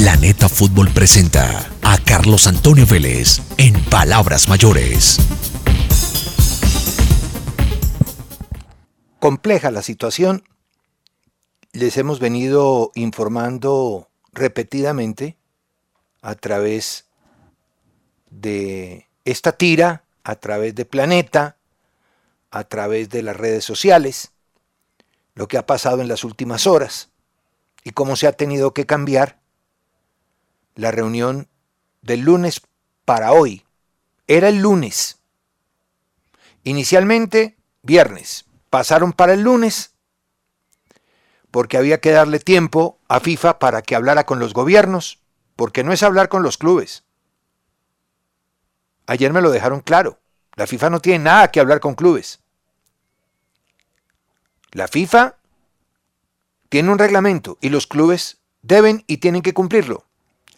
Planeta Fútbol presenta a Carlos Antonio Vélez en Palabras Mayores. Compleja la situación. Les hemos venido informando repetidamente a través de esta tira, a través de Planeta, a través de las redes sociales, lo que ha pasado en las últimas horas y cómo se ha tenido que cambiar la reunión del lunes para hoy. Era el lunes. Inicialmente, viernes. Pasaron para el lunes porque había que darle tiempo a FIFA para que hablara con los gobiernos, porque no es hablar con los clubes. Ayer me lo dejaron claro. La FIFA no tiene nada que hablar con clubes. La FIFA tiene un reglamento y los clubes deben y tienen que cumplirlo.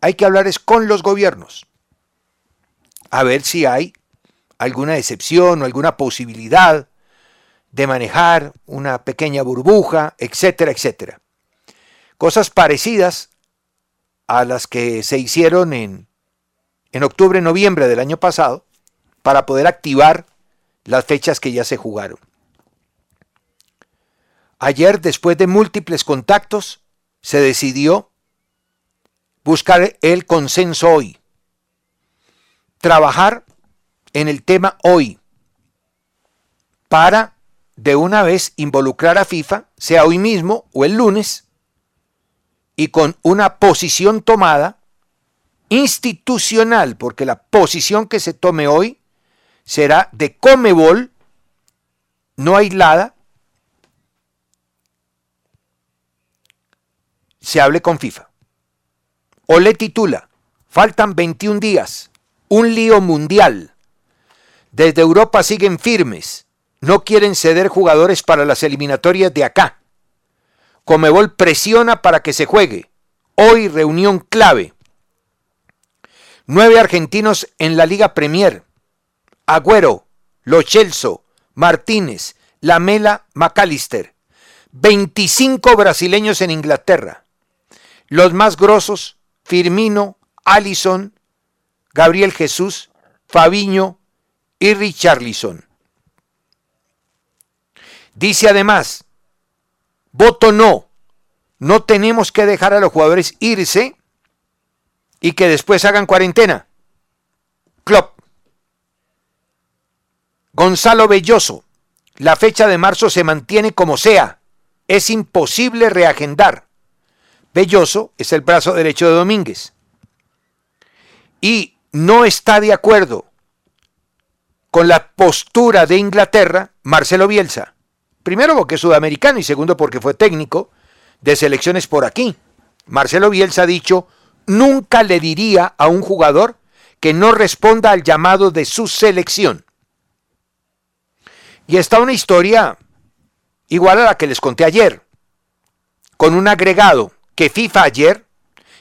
Hay que hablar es con los gobiernos. A ver si hay alguna excepción o alguna posibilidad de manejar una pequeña burbuja, etcétera, etcétera. Cosas parecidas a las que se hicieron en, en octubre, noviembre del año pasado, para poder activar las fechas que ya se jugaron. Ayer, después de múltiples contactos, se decidió buscar el consenso hoy, trabajar en el tema hoy, para de una vez involucrar a FIFA, sea hoy mismo o el lunes, y con una posición tomada institucional, porque la posición que se tome hoy será de Comebol, no aislada, se hable con FIFA. O le titula, faltan 21 días, un lío mundial. Desde Europa siguen firmes, no quieren ceder jugadores para las eliminatorias de acá. Comebol presiona para que se juegue. Hoy reunión clave. Nueve argentinos en la Liga Premier. Agüero, Lochelso, Martínez, Lamela, McAllister. 25 brasileños en Inglaterra. Los más grosos, Firmino, Allison, Gabriel Jesús, Fabiño y Richarlison. Dice además, voto no, no tenemos que dejar a los jugadores irse y que después hagan cuarentena. Klopp. Gonzalo Belloso, la fecha de marzo se mantiene como sea, es imposible reagendar. Belloso es el brazo derecho de Domínguez. Y no está de acuerdo con la postura de Inglaterra Marcelo Bielsa. Primero porque es sudamericano y segundo porque fue técnico de selecciones por aquí. Marcelo Bielsa ha dicho, nunca le diría a un jugador que no responda al llamado de su selección. Y está una historia igual a la que les conté ayer, con un agregado que FIFA ayer,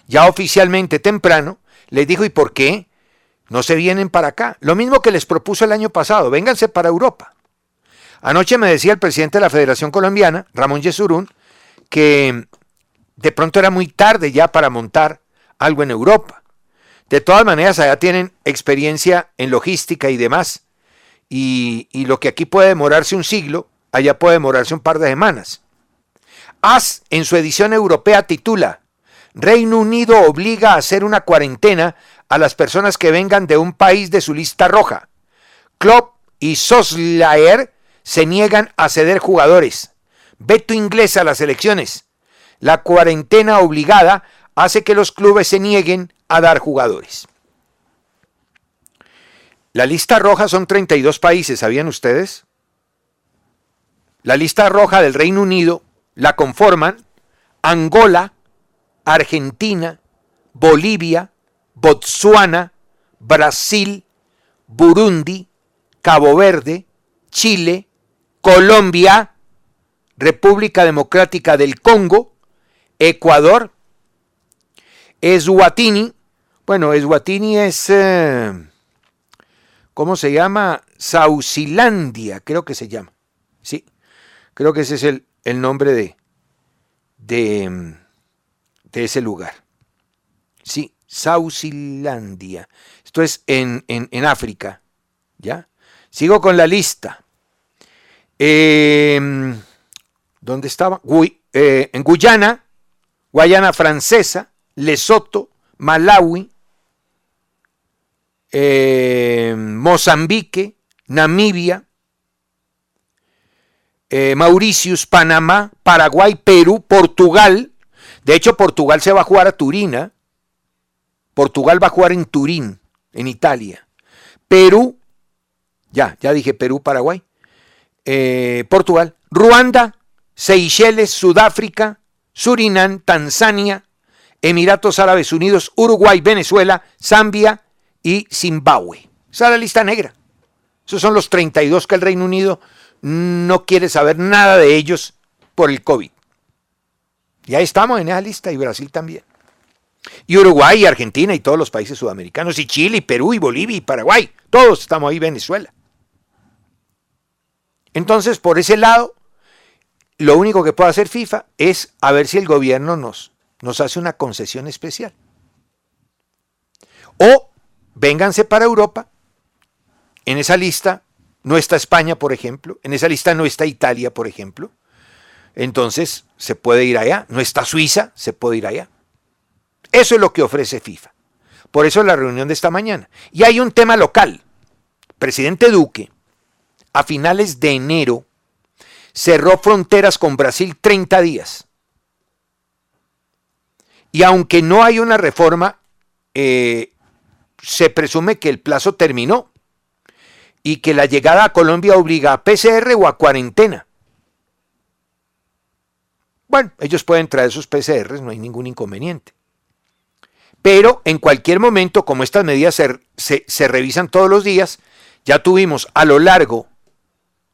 ya oficialmente temprano, les dijo, ¿y por qué no se vienen para acá? Lo mismo que les propuso el año pasado, vénganse para Europa. Anoche me decía el presidente de la Federación Colombiana, Ramón Yesurún, que de pronto era muy tarde ya para montar algo en Europa. De todas maneras, allá tienen experiencia en logística y demás. Y, y, lo que aquí puede demorarse un siglo, allá puede demorarse un par de semanas. AS en su edición europea titula Reino Unido obliga a hacer una cuarentena a las personas que vengan de un país de su lista roja. Klopp y Soslaer se niegan a ceder jugadores. Veto inglés a las elecciones. La cuarentena obligada hace que los clubes se nieguen a dar jugadores. La lista roja son 32 países, ¿sabían ustedes? La lista roja del Reino Unido la conforman Angola, Argentina, Bolivia, Botsuana, Brasil, Burundi, Cabo Verde, Chile, Colombia, República Democrática del Congo, Ecuador, Eswatini, bueno, Eswatini es, eh, ¿cómo se llama? Saucilandia, creo que se llama. Sí, creo que ese es el, el nombre de, de, de, ese lugar. Sí, Saucilandia. Esto es en, en, en África, ¿ya? Sigo con la lista. Eh, ¿Dónde estaba? Eh, en Guyana, Guayana Francesa, Lesoto, Malawi, eh, Mozambique, Namibia, eh, Panamá, Paraguay, Perú, Portugal. De hecho, Portugal se va a jugar a Turina. Portugal va a jugar en Turín, en Italia. Perú, ya, ya dije Perú, Paraguay. Eh, Portugal, Ruanda, Seychelles, Sudáfrica, Surinam, Tanzania, Emiratos Árabes Unidos, Uruguay, Venezuela, Zambia y Zimbabue. Esa es la lista negra. Esos son los 32 que el Reino Unido no quiere saber nada de ellos por el COVID. Ya estamos en esa lista y Brasil también. Y Uruguay y Argentina y todos los países sudamericanos y Chile y Perú y Bolivia y Paraguay. Todos estamos ahí, Venezuela. Entonces, por ese lado, lo único que puede hacer FIFA es a ver si el gobierno nos, nos hace una concesión especial. O vénganse para Europa. En esa lista no está España, por ejemplo. En esa lista no está Italia, por ejemplo. Entonces se puede ir allá. No está Suiza, se puede ir allá. Eso es lo que ofrece FIFA. Por eso la reunión de esta mañana. Y hay un tema local. Presidente Duque, a finales de enero, cerró fronteras con Brasil 30 días. Y aunque no hay una reforma, eh, se presume que el plazo terminó y que la llegada a Colombia obliga a PCR o a cuarentena. Bueno, ellos pueden traer sus PCRs, no hay ningún inconveniente. Pero en cualquier momento, como estas medidas se, se, revisan todos los días, ya tuvimos a lo largo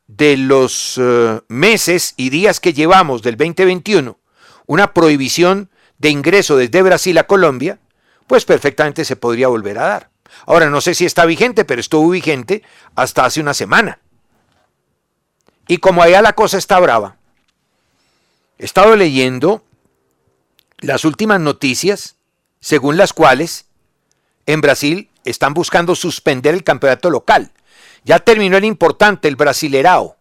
de los uh, meses y días que llevamos del 2021 una prohibición de ingreso desde Brasil a Colombia, pues perfectamente se podría volver a dar. Ahora no sé si está vigente, pero estuvo vigente hasta hace una semana. Y como allá la cosa está brava, he estado leyendo las últimas noticias según las cuales en Brasil están buscando suspender el campeonato local. Ya terminó el importante, el Brasilerao.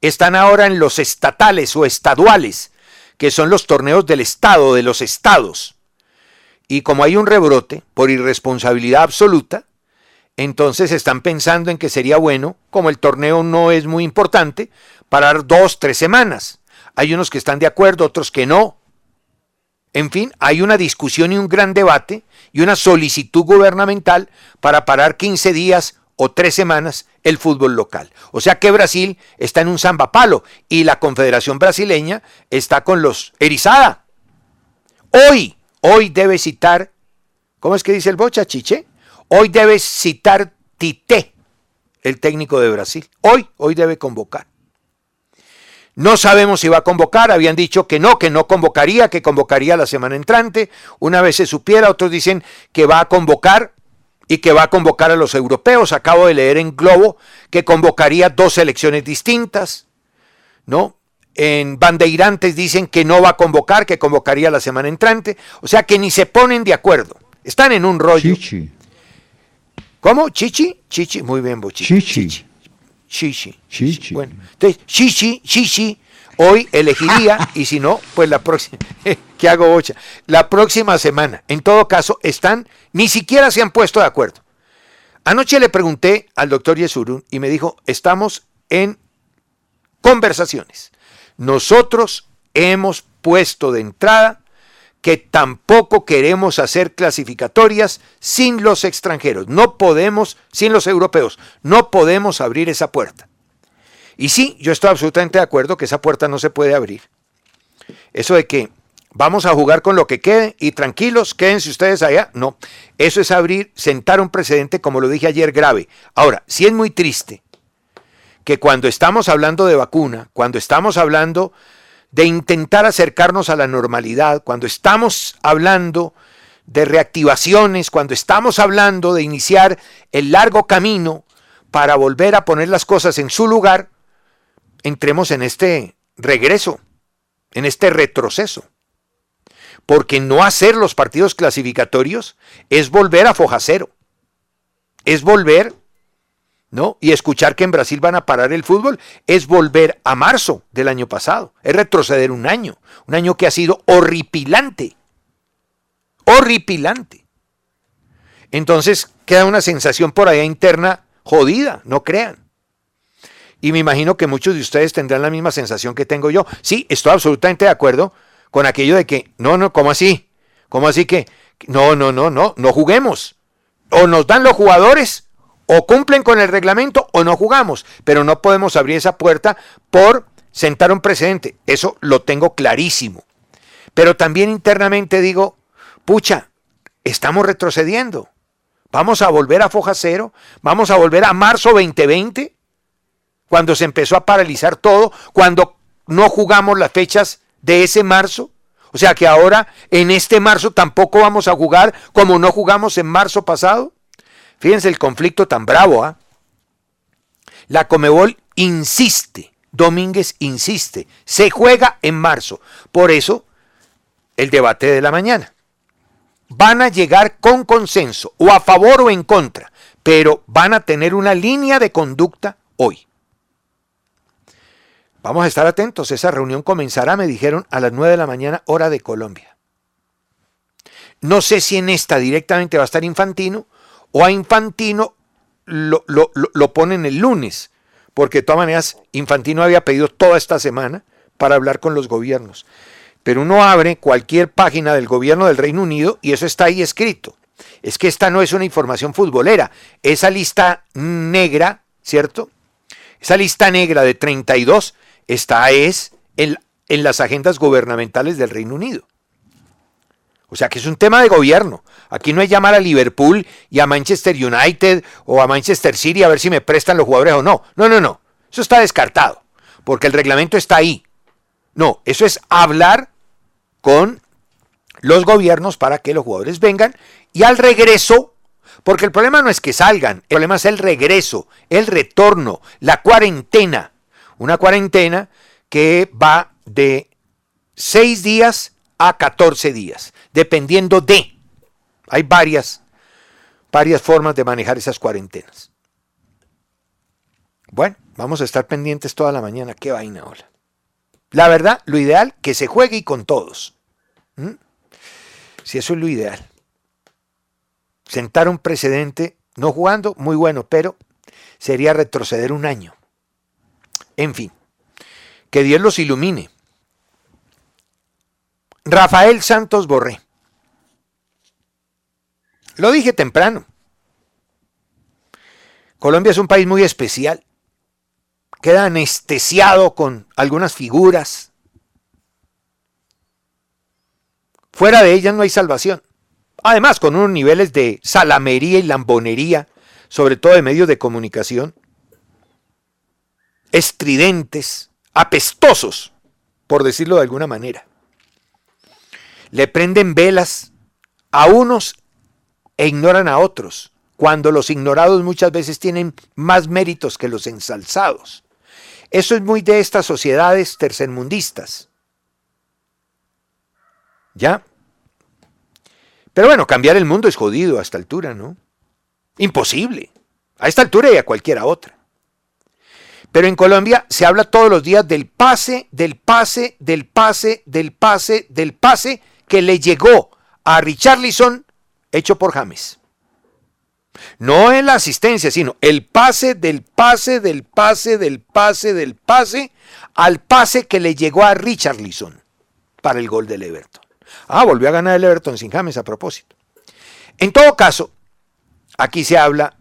Están ahora en los estatales o estaduales, que son los torneos del Estado, de los estados. Y como hay un rebrote por irresponsabilidad absoluta, entonces están pensando en que sería bueno, como el torneo no es muy importante, parar dos, tres semanas. Hay unos que están de acuerdo, otros que no. En fin, hay una discusión y un gran debate y una solicitud gubernamental para parar 15 días o tres semanas el fútbol local. O sea que Brasil está en un zambapalo y la Confederación Brasileña está con los erizada. Hoy, hoy debe citar, ¿cómo es que dice el Bocha, Chiche? Hoy debe citar Tite, el técnico de Brasil. Hoy, hoy debe convocar. No sabemos si va a convocar, habían dicho que no, que no convocaría, que convocaría la semana entrante. Una vez se supiera, otros dicen que va a convocar y que va a convocar a los europeos. Acabo de leer en Globo que convocaría dos elecciones distintas, ¿no? En Bandeirantes dicen que no va a convocar, que convocaría la semana entrante. O sea que ni se ponen de acuerdo. Están en un rollo. Chichi. ¿Cómo? ¿Chichi? Chichi. Muy bien, Bochichi. Chichi. Chichi. Chichi. Bueno, entonces, Chichi, Chichi, hoy elegiría, y si no, pues la próxima. ¿Qué hago, Bocha? La próxima semana, en todo caso, están, ni siquiera se han puesto de acuerdo. Anoche le pregunté al doctor Yesurun y me dijo, estamos en conversaciones. Nosotros hemos puesto de entrada que tampoco queremos hacer clasificatorias sin los extranjeros. No podemos, sin los europeos, no podemos abrir esa puerta. Y sí, yo estoy absolutamente de acuerdo que esa puerta no se puede abrir. Eso de que vamos a jugar con lo que quede y tranquilos, quédense ustedes allá. No, eso es abrir, sentar un precedente, como lo dije ayer, grave. Ahora, sí es muy triste que cuando estamos hablando de vacuna, cuando estamos hablando de intentar acercarnos a la normalidad, cuando estamos hablando de reactivaciones, cuando estamos hablando de iniciar el largo camino para volver a poner las cosas en su lugar, entremos en este regreso, en este retroceso. Porque no hacer los partidos clasificatorios es volver a foja cero. Es volver ¿no? Y escuchar que en Brasil van a parar el fútbol es volver a marzo del año pasado, es retroceder un año, un año que ha sido horripilante, horripilante. Entonces queda una sensación por allá interna jodida, no crean. Y me imagino que muchos de ustedes tendrán la misma sensación que tengo yo. Sí, estoy absolutamente de acuerdo con aquello de que, no, no, ¿cómo así? ¿Cómo así que, no, no, no, no, no juguemos? O nos dan los jugadores o cumplen con el reglamento o no jugamos, pero no podemos abrir esa puerta por sentar un precedente. Eso lo tengo clarísimo. Pero también internamente digo, pucha, estamos retrocediendo. Vamos a volver a foja cero, vamos a volver a marzo 2020, cuando se empezó a paralizar todo, cuando no jugamos las fechas de ese marzo. O sea que ahora en este marzo tampoco vamos a jugar como no jugamos en marzo pasado. Fíjense el conflicto tan bravo. ¿ah? La Comebol insiste, Domínguez insiste, se juega en marzo. Por eso, el debate de la mañana. Van a llegar con consenso, o a favor o en contra, pero van a tener una línea de conducta hoy. Vamos a estar atentos, esa reunión comenzará, me dijeron, a las 9 de la mañana, hora de Colombia. No sé si en esta directamente va a estar Infantino o a Infantino lo, lo, ponen el lunes, porque de todas maneras Infantino había pedido toda esta semana para hablar con los gobiernos. Pero uno abre cualquier página del gobierno del Reino Unido y eso está ahí escrito. Es que esta no es una información futbolera. Esa lista negra, ¿cierto? Esa lista negra de 32 está es en las agendas gubernamentales del Reino Unido. O sea que es un tema de gobierno. Aquí no es llamar a Liverpool y a Manchester United o a Manchester City a ver si me prestan los jugadores o no. No, no, no. Eso está descartado. Porque el reglamento está ahí. No, eso es hablar con los gobiernos para que los jugadores vengan y al regreso, porque el problema no es que salgan, el problema es el regreso, el retorno, la cuarentena. Una cuarentena que va de seis días a 14 días dependiendo de. Hay varias, varias formas de manejar esas cuarentenas. Bueno, vamos a estar pendientes toda la mañana. Qué vaina, hola. La verdad, lo ideal, que se juegue y con todos. Si eso es lo ideal. Sentar un precedente, no jugando, muy bueno, pero sería retroceder un año. En fin, que Dios los ilumine. Rafael Santos Borré. Lo dije temprano. Colombia es un país muy especial. Queda anestesiado con algunas figuras. Fuera de ellas no hay salvación. Además, con unos niveles de salamería y lambonería, sobre todo de medios de comunicación, estridentes, apestosos, por decirlo de alguna manera le prenden velas a unos e ignoran a otros, cuando los ignorados muchas veces tienen más méritos que los ensalzados. Eso es muy de estas sociedades tercermundistas. ¿Ya? Pero bueno, cambiar el mundo es jodido a esta altura, ¿no? Imposible. A esta altura y a cualquiera otra. Pero en Colombia se habla todos los días del pase, del pase, del pase, del pase, del pase que le llegó a Richarlison hecho por James. No en la asistencia, sino el pase del pase del pase del pase del pase al pase que le llegó a Richarlison para el gol del Everton. Ah, volvió a ganar el Everton sin James a propósito. En todo caso, aquí se habla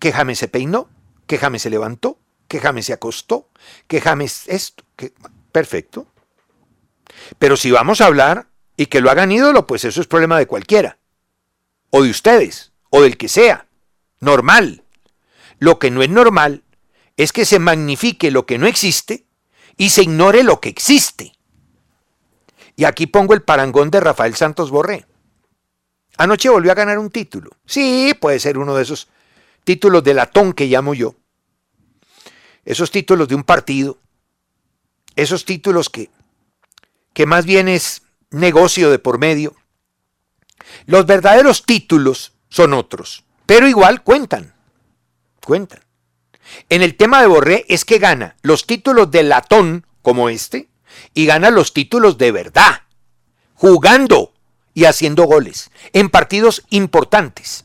que James se peinó, que James se levantó, que James se acostó, que James esto, que perfecto. Pero si vamos a hablar y que lo hagan ídolo, pues eso es problema de cualquiera. O de ustedes, o del que sea. Normal. Lo que no es normal es que se magnifique lo que no existe y se ignore lo que existe. Y aquí pongo el parangón de Rafael Santos Borré. Anoche volvió a ganar un título. Sí, puede ser uno de esos títulos de latón que llamo yo. Esos títulos de un partido. Esos títulos que, que más bien es negocio de por medio. Los verdaderos títulos son otros, pero igual cuentan. Cuentan. En el tema de Borré es que gana los títulos de latón como este y gana los títulos de verdad, jugando y haciendo goles en partidos importantes.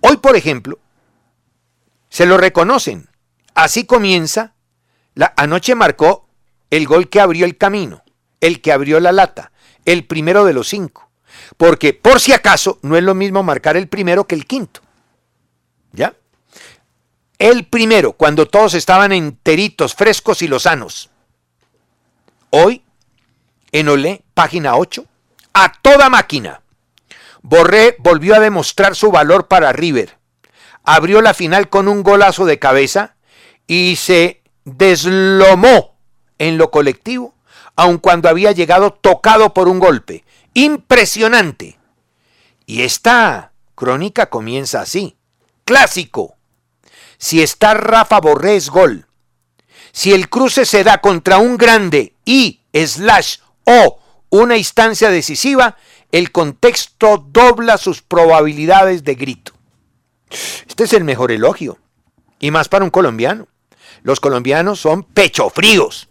Hoy, por ejemplo, se lo reconocen. Así comienza. La, anoche marcó el gol que abrió el camino, el que abrió la lata, el primero de los cinco. Porque por si acaso no es lo mismo marcar el primero que el quinto. ¿Ya? El primero, cuando todos estaban enteritos, frescos y lozanos. Hoy, en Olé, página 8, a toda máquina. Borré volvió a demostrar su valor para River. Abrió la final con un golazo de cabeza y se deslomó en lo colectivo, aun cuando había llegado tocado por un golpe. Impresionante. Y esta crónica comienza así. Clásico. Si está Rafa Borré es gol. Si el cruce se da contra un grande y slash o una instancia decisiva, el contexto dobla sus probabilidades de grito. Este es el mejor elogio. Y más para un colombiano. Los colombianos son pecho fríos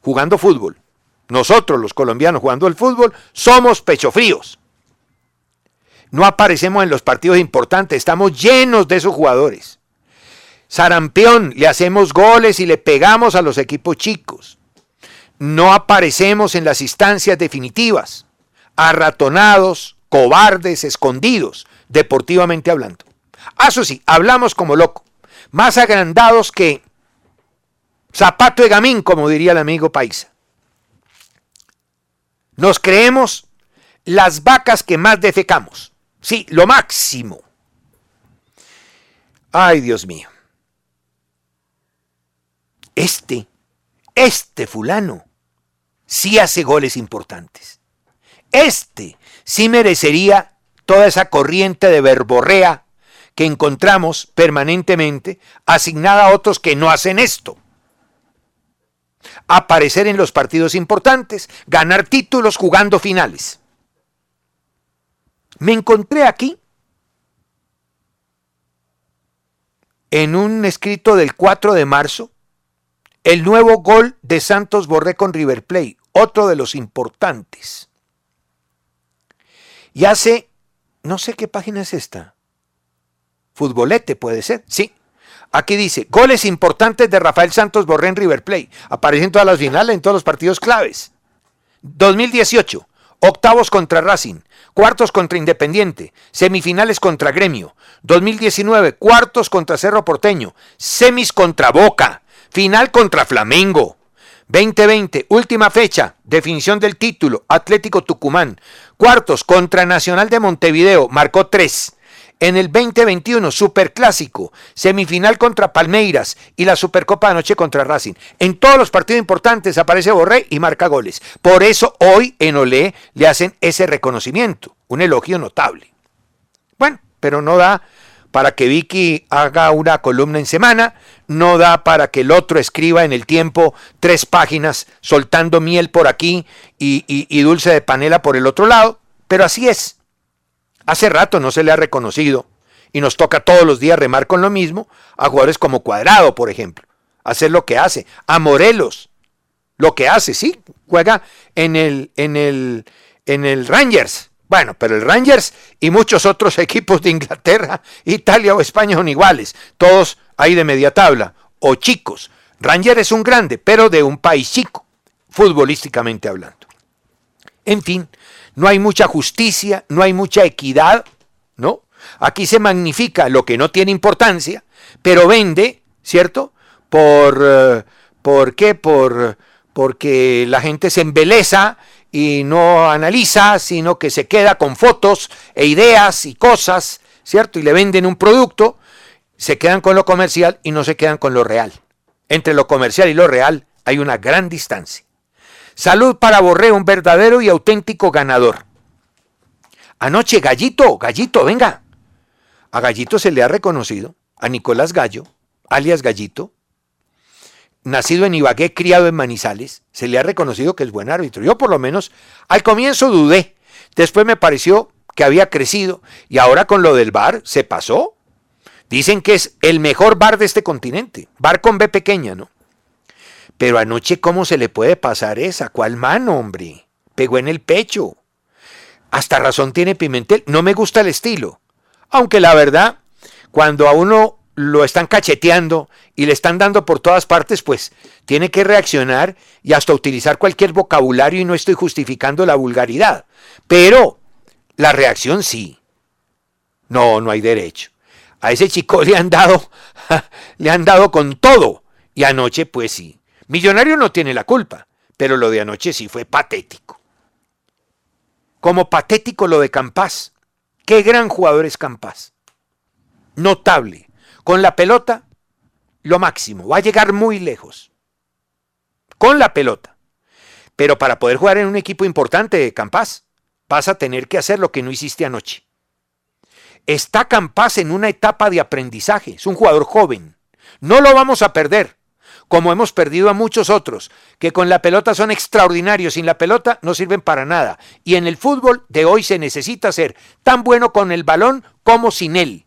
jugando fútbol. Nosotros, los colombianos jugando el fútbol, somos pecho fríos. No aparecemos en los partidos importantes, estamos llenos de esos jugadores. Sarampión, le hacemos goles y le pegamos a los equipos chicos. No aparecemos en las instancias definitivas, arratonados, cobardes, escondidos, deportivamente hablando. Ah, eso sí, hablamos como loco, más agrandados que zapato de gamín, como diría el amigo Paisa. Nos creemos las vacas que más defecamos. Sí, lo máximo. Ay, Dios mío. Este, este fulano, sí hace goles importantes. Este sí merecería toda esa corriente de verborrea que encontramos permanentemente asignada a otros que no hacen esto. Aparecer en los partidos importantes, ganar títulos jugando finales. Me encontré aquí en un escrito del 4 de marzo el nuevo gol de Santos Borré con River Plate, otro de los importantes. Y hace, no sé qué página es esta. Futbolete puede ser, sí. Aquí dice, goles importantes de Rafael Santos Borré en River Plate. Aparece en todas las finales, en todos los partidos claves. 2018, octavos contra Racing, cuartos contra Independiente, semifinales contra Gremio. 2019, cuartos contra Cerro Porteño, semis contra Boca, final contra Flamengo. 2020, última fecha, definición del título, Atlético Tucumán. Cuartos contra Nacional de Montevideo, marcó tres. En el 2021, Superclásico, semifinal contra Palmeiras y la Supercopa de Anoche contra Racing. En todos los partidos importantes aparece Borré y marca goles. Por eso hoy en Olé le hacen ese reconocimiento, un elogio notable. Bueno, pero no da para que Vicky haga una columna en semana, no da para que el otro escriba en el tiempo tres páginas soltando miel por aquí y, dulce de panela por el otro lado, pero así es. Hace rato no se le ha reconocido y nos toca todos los días remar con lo mismo a jugadores como Cuadrado, por ejemplo, hacer lo que hace, a Morelos, lo que hace, sí, juega en el, en el, en el Rangers. Bueno, pero el Rangers y muchos otros equipos de Inglaterra, Italia o España son iguales, todos ahí de media tabla, o chicos. Rangers es un grande, pero de un país chico, futbolísticamente hablando. En fin, no hay mucha justicia, no hay mucha equidad, ¿no? Aquí se magnifica lo que no tiene importancia, pero vende, ¿cierto? Por, eh, ¿por qué? Por, porque la gente se embeleza y no analiza, sino que se queda con fotos e ideas y cosas, ¿cierto? Y le venden un producto, se quedan con lo comercial y no se quedan con lo real. Entre lo comercial y lo real hay una gran distancia. Salud para Borré, un verdadero y auténtico ganador. Anoche, Gallito, Gallito, venga. A Gallito se le ha reconocido, a Nicolás Gallo, alias Gallito, nacido en Ibagué, criado en Manizales, se le ha reconocido que es buen árbitro. Yo por lo menos al comienzo dudé, después me pareció que había crecido y ahora con lo del bar se pasó. Dicen que es el mejor bar de este continente, bar con B pequeña, ¿no? Pero anoche, ¿cómo se le puede pasar esa? ¿Cuál mano, hombre? Pegó en el pecho. Hasta razón tiene Pimentel. No me gusta el estilo. Aunque la verdad, cuando a uno lo están cacheteando y le están dando por todas partes, pues tiene que reaccionar y hasta utilizar cualquier vocabulario y no estoy justificando la vulgaridad. Pero la reacción sí. No, no hay derecho. A ese chico le han dado, le han dado con todo. Y anoche, pues sí. Millonario no tiene la culpa, pero lo de anoche sí fue patético. Como patético lo de Campas. Qué gran jugador es Campas. Notable con la pelota, lo máximo. Va a llegar muy lejos. Con la pelota. Pero para poder jugar en un equipo importante, Campas, vas a tener que hacer lo que no hiciste anoche. Está Campas en una etapa de aprendizaje. Es un jugador joven. No lo vamos a perder, como hemos perdido a muchos otros, que con la pelota son extraordinarios, sin la pelota no sirven para nada. Y en el fútbol de hoy se necesita ser tan bueno con el balón como sin él.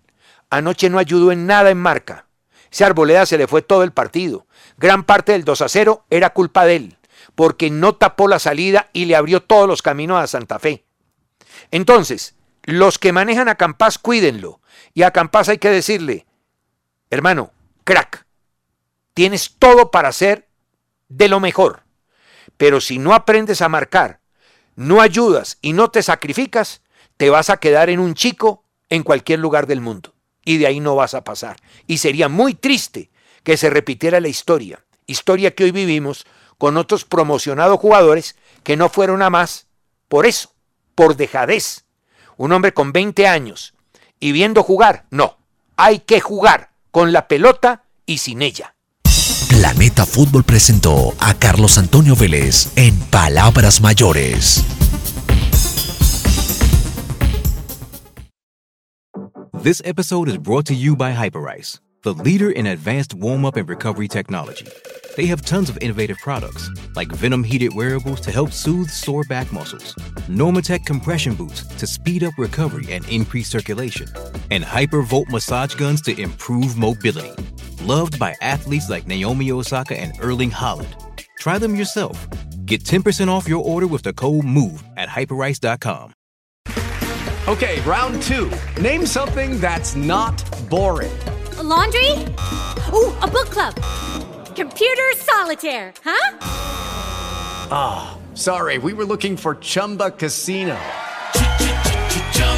Anoche no ayudó en nada en marca. Ese Arboleda se le fue todo el partido. Gran parte del 2 a 0 era culpa de él, porque no tapó la salida y le abrió todos los caminos a Santa Fe. Entonces, los que manejan a Campas, cuídenlo. Y a Campas hay que decirle, hermano, crack, tienes todo para ser de lo mejor. Pero si no aprendes a marcar, no ayudas y no te sacrificas, te vas a quedar en un chico en cualquier lugar del mundo y de ahí no vas a pasar. Y sería muy triste que se repitiera la historia, historia que hoy vivimos con otros promocionados jugadores que no fueron a más por eso, por dejadez. Un hombre con 20 años y viendo jugar, no, hay que jugar con la pelota y sin ella. Planeta Fútbol presentó a Carlos Antonio Vélez en Palabras Mayores. This episode is brought to you by Hyperice, the leader in advanced warm up and recovery technology. They have tons of innovative products, like Venom heated wearables to help soothe sore back muscles, Normatec compression boots to speed up recovery and increase circulation, and Hypervolt massage guns to improve mobility. Loved by athletes like Naomi Osaka and Erling Holland. Try them yourself. Get 10% off your order with the code MOVE at hyperice.com. Okay, round two. Name something that's not boring. A laundry? Ooh, a book club. Computer solitaire, huh? Ah, oh, sorry, we were looking for Chumba Casino.